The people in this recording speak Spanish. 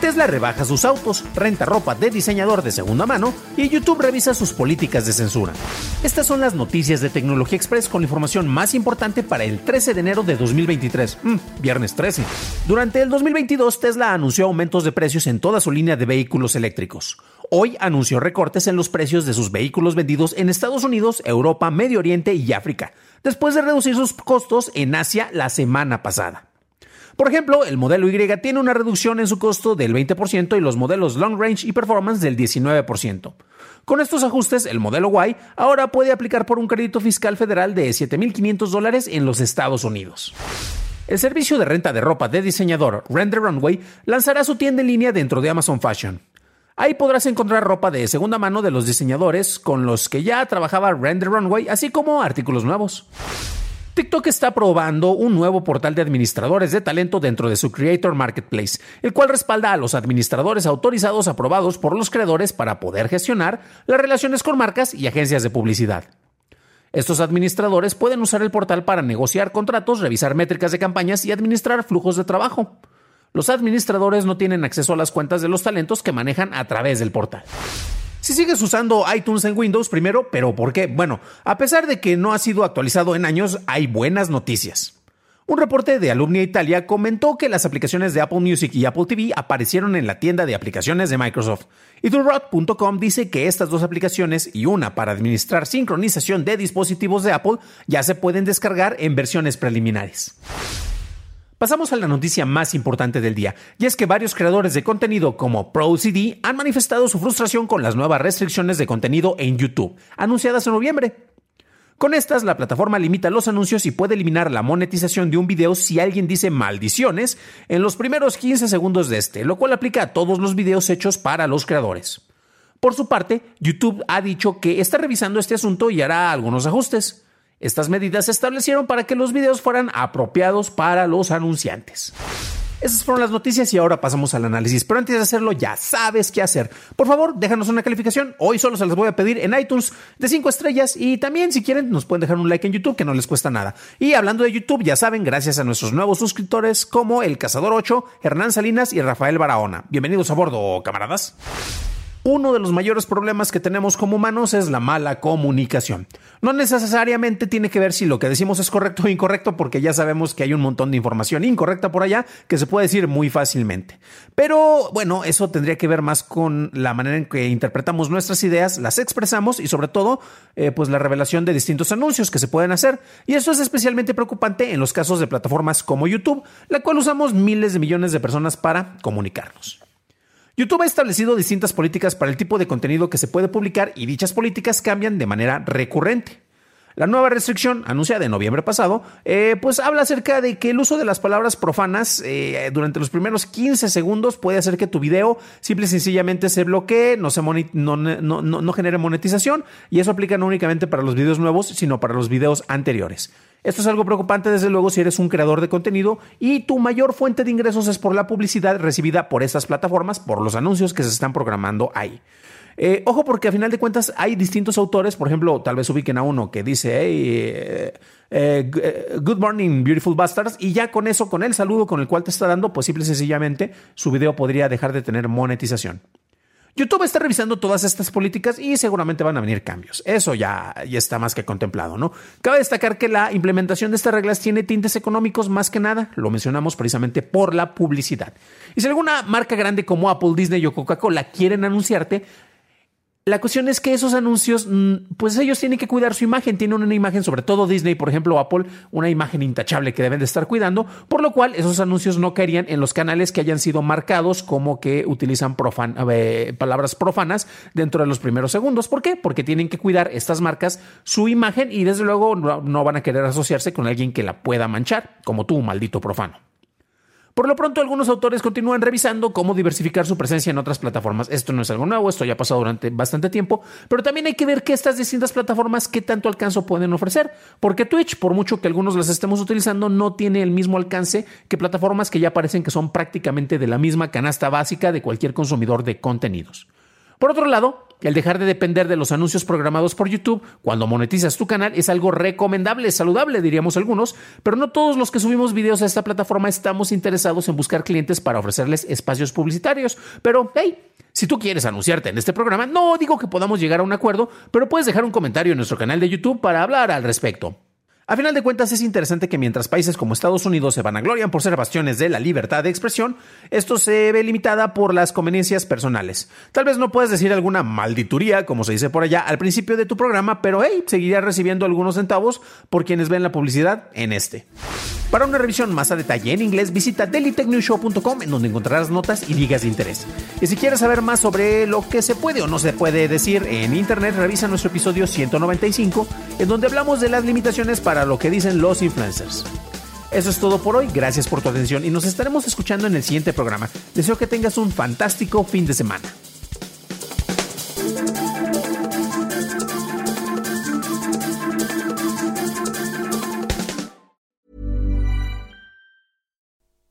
Tesla rebaja sus autos, renta ropa de diseñador de segunda mano y YouTube revisa sus políticas de censura. Estas son las noticias de Tecnología Express con la información más importante para el 13 de enero de 2023, mm, viernes 13. Durante el 2022, Tesla anunció aumentos de precios en toda su línea de vehículos eléctricos. Hoy anunció recortes en los precios de sus vehículos vendidos en Estados Unidos, Europa, Medio Oriente y África, después de reducir sus costos en Asia la semana pasada. Por ejemplo, el modelo Y tiene una reducción en su costo del 20% y los modelos Long Range y Performance del 19%. Con estos ajustes, el modelo Y ahora puede aplicar por un crédito fiscal federal de 7.500 dólares en los Estados Unidos. El servicio de renta de ropa de diseñador Render Runway lanzará su tienda en línea dentro de Amazon Fashion. Ahí podrás encontrar ropa de segunda mano de los diseñadores con los que ya trabajaba Render Runway, así como artículos nuevos. TikTok está probando un nuevo portal de administradores de talento dentro de su Creator Marketplace, el cual respalda a los administradores autorizados aprobados por los creadores para poder gestionar las relaciones con marcas y agencias de publicidad. Estos administradores pueden usar el portal para negociar contratos, revisar métricas de campañas y administrar flujos de trabajo. Los administradores no tienen acceso a las cuentas de los talentos que manejan a través del portal. Si sigues usando iTunes en Windows, primero, pero ¿por qué? Bueno, a pesar de que no ha sido actualizado en años, hay buenas noticias. Un reporte de Alumnia Italia comentó que las aplicaciones de Apple Music y Apple TV aparecieron en la tienda de aplicaciones de Microsoft. Y Durrot.com dice que estas dos aplicaciones y una para administrar sincronización de dispositivos de Apple ya se pueden descargar en versiones preliminares. Pasamos a la noticia más importante del día, y es que varios creadores de contenido como ProCD han manifestado su frustración con las nuevas restricciones de contenido en YouTube, anunciadas en noviembre. Con estas, la plataforma limita los anuncios y puede eliminar la monetización de un video si alguien dice maldiciones en los primeros 15 segundos de este, lo cual aplica a todos los videos hechos para los creadores. Por su parte, YouTube ha dicho que está revisando este asunto y hará algunos ajustes. Estas medidas se establecieron para que los videos fueran apropiados para los anunciantes. Esas fueron las noticias y ahora pasamos al análisis. Pero antes de hacerlo, ya sabes qué hacer. Por favor, déjanos una calificación. Hoy solo se las voy a pedir en iTunes de 5 estrellas. Y también, si quieren, nos pueden dejar un like en YouTube, que no les cuesta nada. Y hablando de YouTube, ya saben, gracias a nuestros nuevos suscriptores como El Cazador 8, Hernán Salinas y Rafael Barahona. Bienvenidos a bordo, camaradas. Uno de los mayores problemas que tenemos como humanos es la mala comunicación. No necesariamente tiene que ver si lo que decimos es correcto o incorrecto, porque ya sabemos que hay un montón de información incorrecta por allá que se puede decir muy fácilmente. Pero bueno, eso tendría que ver más con la manera en que interpretamos nuestras ideas, las expresamos y sobre todo, eh, pues la revelación de distintos anuncios que se pueden hacer. Y eso es especialmente preocupante en los casos de plataformas como YouTube, la cual usamos miles de millones de personas para comunicarnos. YouTube ha establecido distintas políticas para el tipo de contenido que se puede publicar y dichas políticas cambian de manera recurrente. La nueva restricción, anunciada en noviembre pasado, eh, pues habla acerca de que el uso de las palabras profanas eh, durante los primeros 15 segundos puede hacer que tu video simple y sencillamente se bloquee, no, se no, no genere monetización, y eso aplica no únicamente para los videos nuevos, sino para los videos anteriores. Esto es algo preocupante desde luego si eres un creador de contenido y tu mayor fuente de ingresos es por la publicidad recibida por estas plataformas, por los anuncios que se están programando ahí. Eh, ojo porque a final de cuentas hay distintos autores, por ejemplo, tal vez ubiquen a uno que dice, eh, eh, Good Morning Beautiful Bastards, y ya con eso, con el saludo con el cual te está dando, pues simple y sencillamente su video podría dejar de tener monetización. YouTube está revisando todas estas políticas y seguramente van a venir cambios. Eso ya, ya está más que contemplado, ¿no? Cabe destacar que la implementación de estas reglas tiene tintes económicos más que nada. Lo mencionamos precisamente por la publicidad. Y si alguna marca grande como Apple, Disney o Coca-Cola quieren anunciarte, La cuestión es que esos anuncios, mm, pues ellos tienen que cuidar su imagen. Tienen una imagen, sobre todo Disney, por ejemplo, Apple, una imagen intachable que deben de estar cuidando, por lo cual esos anuncios no caerían en los canales que hayan sido marcados como que utilizan eh, palabras profanas dentro de los primeros segundos. ¿Por qué? Porque tienen que cuidar estas marcas su imagen y desde luego no van a querer asociarse con alguien que la pueda manchar, como tú, maldito profano. Por lo pronto, algunos autores continúan revisando cómo diversificar su presencia en otras plataformas. Esto no es algo nuevo, esto ya ha pasado durante bastante tiempo, pero también hay que ver que estas distintas plataformas qué tanto alcance pueden ofrecer, porque Twitch, por mucho que algunos las estemos utilizando, no tiene el mismo alcance que plataformas que ya parecen que son prácticamente de la misma canasta básica de cualquier consumidor de contenidos. Por otro lado, el dejar de depender de los anuncios programados por YouTube cuando monetizas tu canal es algo recomendable, saludable, diríamos algunos, pero no todos los que subimos videos a esta plataforma estamos interesados en buscar clientes para ofrecerles espacios publicitarios. Pero, hey, si tú quieres anunciarte en este programa, no digo que podamos llegar a un acuerdo, pero puedes dejar un comentario en nuestro canal de YouTube para hablar al respecto. A final de cuentas, es interesante que mientras países como Estados Unidos se vanaglorian por ser bastiones de la libertad de expresión, esto se ve limitada por las conveniencias personales. Tal vez no puedas decir alguna maldituría, como se dice por allá, al principio de tu programa, pero hey, seguirías recibiendo algunos centavos por quienes ven la publicidad en este. Para una revisión más a detalle en inglés, visita dailytechnewshow.com en donde encontrarás notas y ligas de interés. Y si quieres saber más sobre lo que se puede o no se puede decir en internet, revisa nuestro episodio 195, en donde hablamos de las limitaciones para lo que dicen los influencers. Eso es todo por hoy, gracias por tu atención y nos estaremos escuchando en el siguiente programa. Deseo que tengas un fantástico fin de semana.